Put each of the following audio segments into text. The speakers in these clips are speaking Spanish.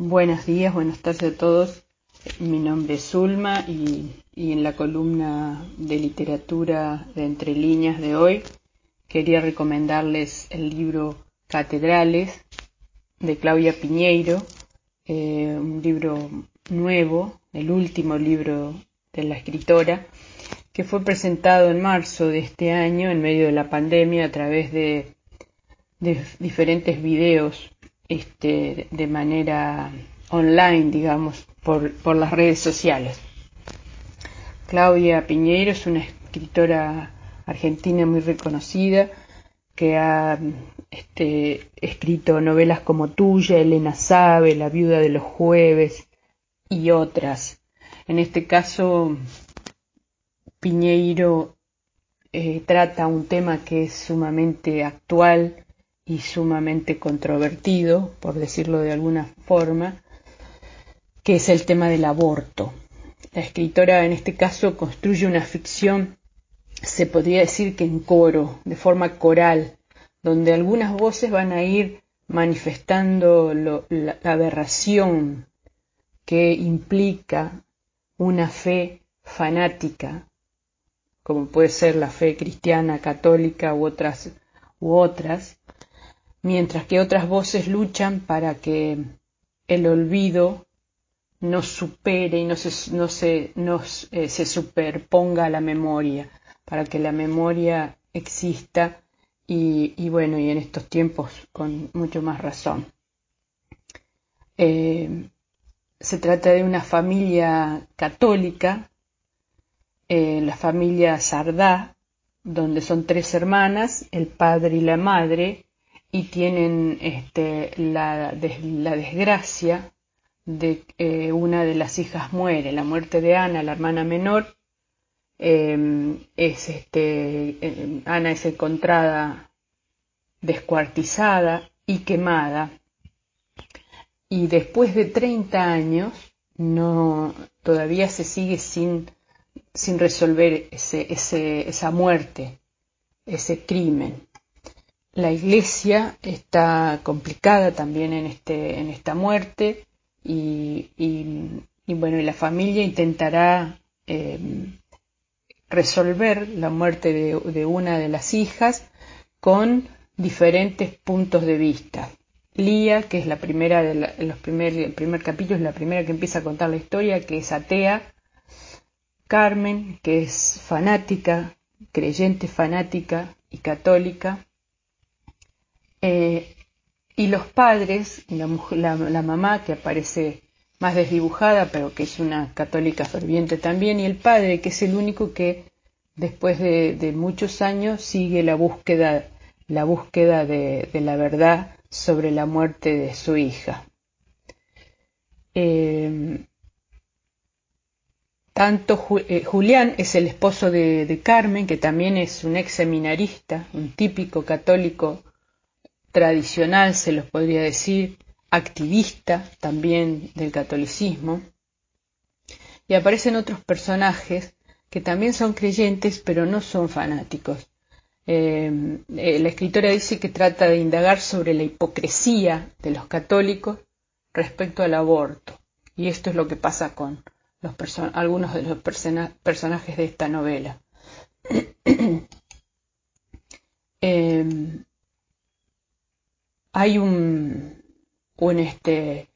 Buenos días, buenas tardes a todos. Mi nombre es Zulma y, en la columna de literatura de Entre Líneas de hoy quería recomendarles el libro Catedrales de Claudia Piñeiro, eh, un libro nuevo, el último libro de la escritora, que fue presentado en marzo de este año en medio de la pandemia a través de, de diferentes videos este, de manera online, digamos, por, por las redes sociales. Claudia Piñeiro es una escritora argentina muy reconocida que ha este, escrito novelas como Tuya, Elena Sabe, La viuda de los jueves y otras. En este caso, Piñeiro eh, trata un tema que es sumamente actual y sumamente controvertido, por decirlo de alguna forma, que es el tema del aborto. La escritora en este caso construye una ficción, se podría decir que en coro, de forma coral, donde algunas voces van a ir manifestando la aberración que implica una fe fanática, como puede ser la fe cristiana, católica u otras, u otras mientras que otras voces luchan para que el olvido no supere y no se, no se, eh, se superponga a la memoria, para que la memoria exista y, bueno, y en estos tiempos con mucho más razón. Eh, se trata de una familia católica, eh, la familia Sardá, donde son tres hermanas, el padre y la madre, y tienen este, la, la desgracia de que una de las hijas muere, la muerte de Ana, la hermana menor, em, es este, em, Ana es encontrada descuartizada y quemada y después de 30 años no todavía se sigue sin, sin resolver ese, ese, esa muerte, ese crimen. La iglesia está complicada también en, este, en esta muerte y, bueno, y la familia intentará em, resolver la muerte de, una de las hijas con diferentes puntos de vista. Lía, que es la primera de los primer, el primer capítulo, es la primera que empieza a contar la historia, que es atea. Carmen, que es fanática, creyente fanática y católica. Eh, y los padres, la, mamá que aparece más desdibujada, pero que es una católica ferviente también, y el padre, que es el único que después de, muchos años sigue la búsqueda, la búsqueda de, la verdad sobre la muerte de su hija. Eh, tanto eh, Julián es el esposo de, de, Carmen, que también es un ex seminarista, un típico católico tradicional, se los podría decir, activista también del catolicismo. Y aparecen otros personajes que también son creyentes, pero no son fanáticos. Eh, eh, la escritora dice que trata de indagar sobre la hipocresía de los católicos respecto al aborto. Y esto es lo que pasa con algunos de los personajes de esta novela. eh, hay un, este,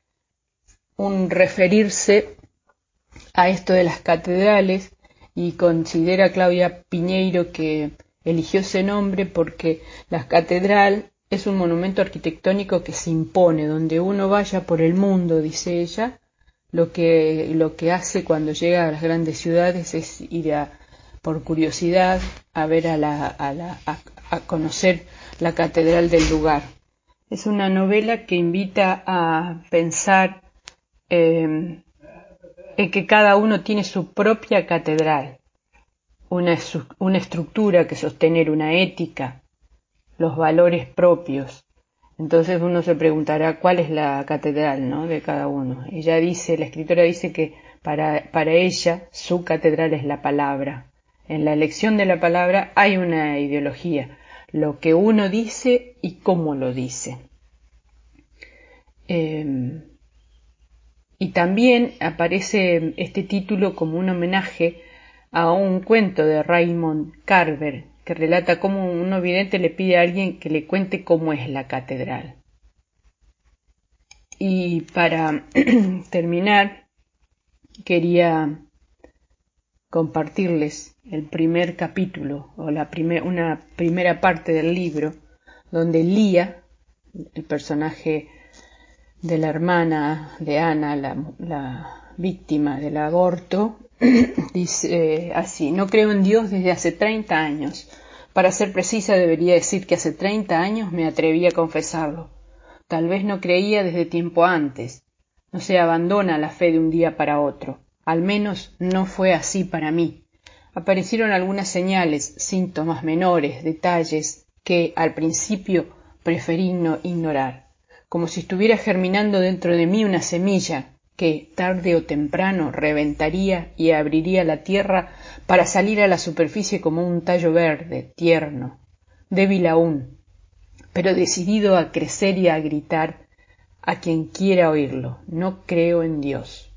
un referirse a esto de las catedrales y considera Claudia Piñeiro que eligió ese nombre porque la catedral es un monumento arquitectónico que se impone, donde uno vaya por el mundo, dice ella, lo que, lo que hace cuando llega a las grandes ciudades es ir a, por curiosidad a ver a la, a, la, a conocer la catedral del lugar. Es una novela que invita a pensar em, en que cada uno tiene su propia catedral, una, una estructura que sostener, una ética, los valores propios. Entonces uno se preguntará cuál es la catedral ¿no? de cada uno. Ella dice, la escritora dice que para, para ella su catedral es la palabra. En la elección de la palabra hay una ideología, lo que uno dice y cómo lo dice. Em, también aparece este título como un homenaje a un cuento de Raymond Carver que relata cómo un vidente le pide a alguien que le cuente cómo es la catedral. Y para terminar, quería compartirles el primer capítulo o la una primera parte del libro donde Lía, el personaje de la hermana de Ana, la, víctima del aborto, dice así, no creo en Dios desde hace 30 años. Para ser precisa debería decir que hace 30 años me atreví a confesarlo. Tal vez no creía desde tiempo antes. No se abandona la fe de un día para otro. Al menos no fue así para mí. Aparecieron algunas señales, síntomas menores, detalles que al principio preferí no ignorar, como si estuviera germinando dentro de mí una semilla que tarde o temprano reventaría y abriría la tierra para salir a la superficie como un tallo verde, tierno, débil aún, pero decidido a crecer y a gritar a quien quiera oírlo, no creo en Dios.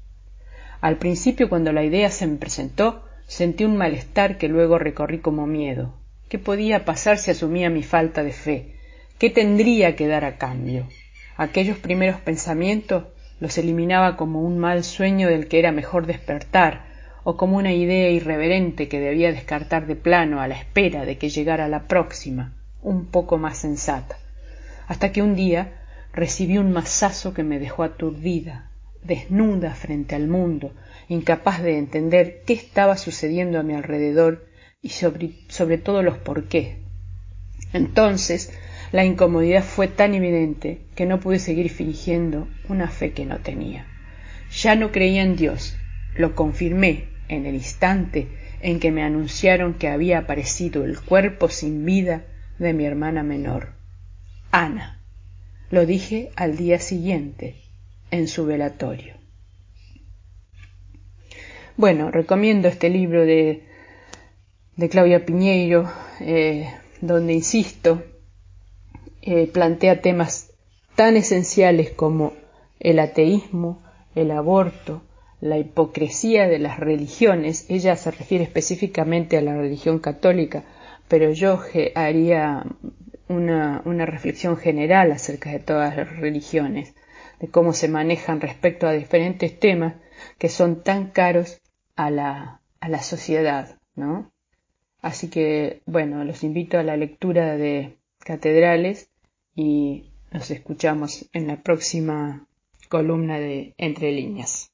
Al principio, cuando la idea se me presentó, sentí un malestar que luego recorrí como miedo. ¿Qué podía pasar si asumía mi falta de fe? ¿Qué tendría que dar a cambio? Aquellos primeros pensamientos los eliminaba como un mal sueño del que era mejor despertar, o como una idea irreverente que debía descartar de plano a la espera de que llegara la próxima, un poco más sensata, hasta que un día recibí un mazazo que me dejó aturdida, desnuda frente al mundo, incapaz de entender qué estaba sucediendo a mi alrededor y sobre, todo los por qué. Entonces la incomodidad fue tan evidente que no pude seguir fingiendo una fe que no tenía. Ya no creía en Dios, lo confirmé en el instante en que me anunciaron que había aparecido el cuerpo sin vida de mi hermana menor, Ana. Lo dije al día siguiente, en su velatorio. Bueno, recomiendo este libro de, de Claudia Piñeiro, eh, donde, insisto, eh, plantea temas tan esenciales como el ateísmo, el aborto, la hipocresía de las religiones. Ella se refiere específicamente a la religión católica, pero yo haría una, una reflexión general acerca de todas las religiones, de cómo se manejan respecto a diferentes temas que son tan caros a la, a la sociedad, ¿no? Así que, bueno, los invito a la lectura de catedrales y nos escuchamos en la próxima columna de Entre líneas.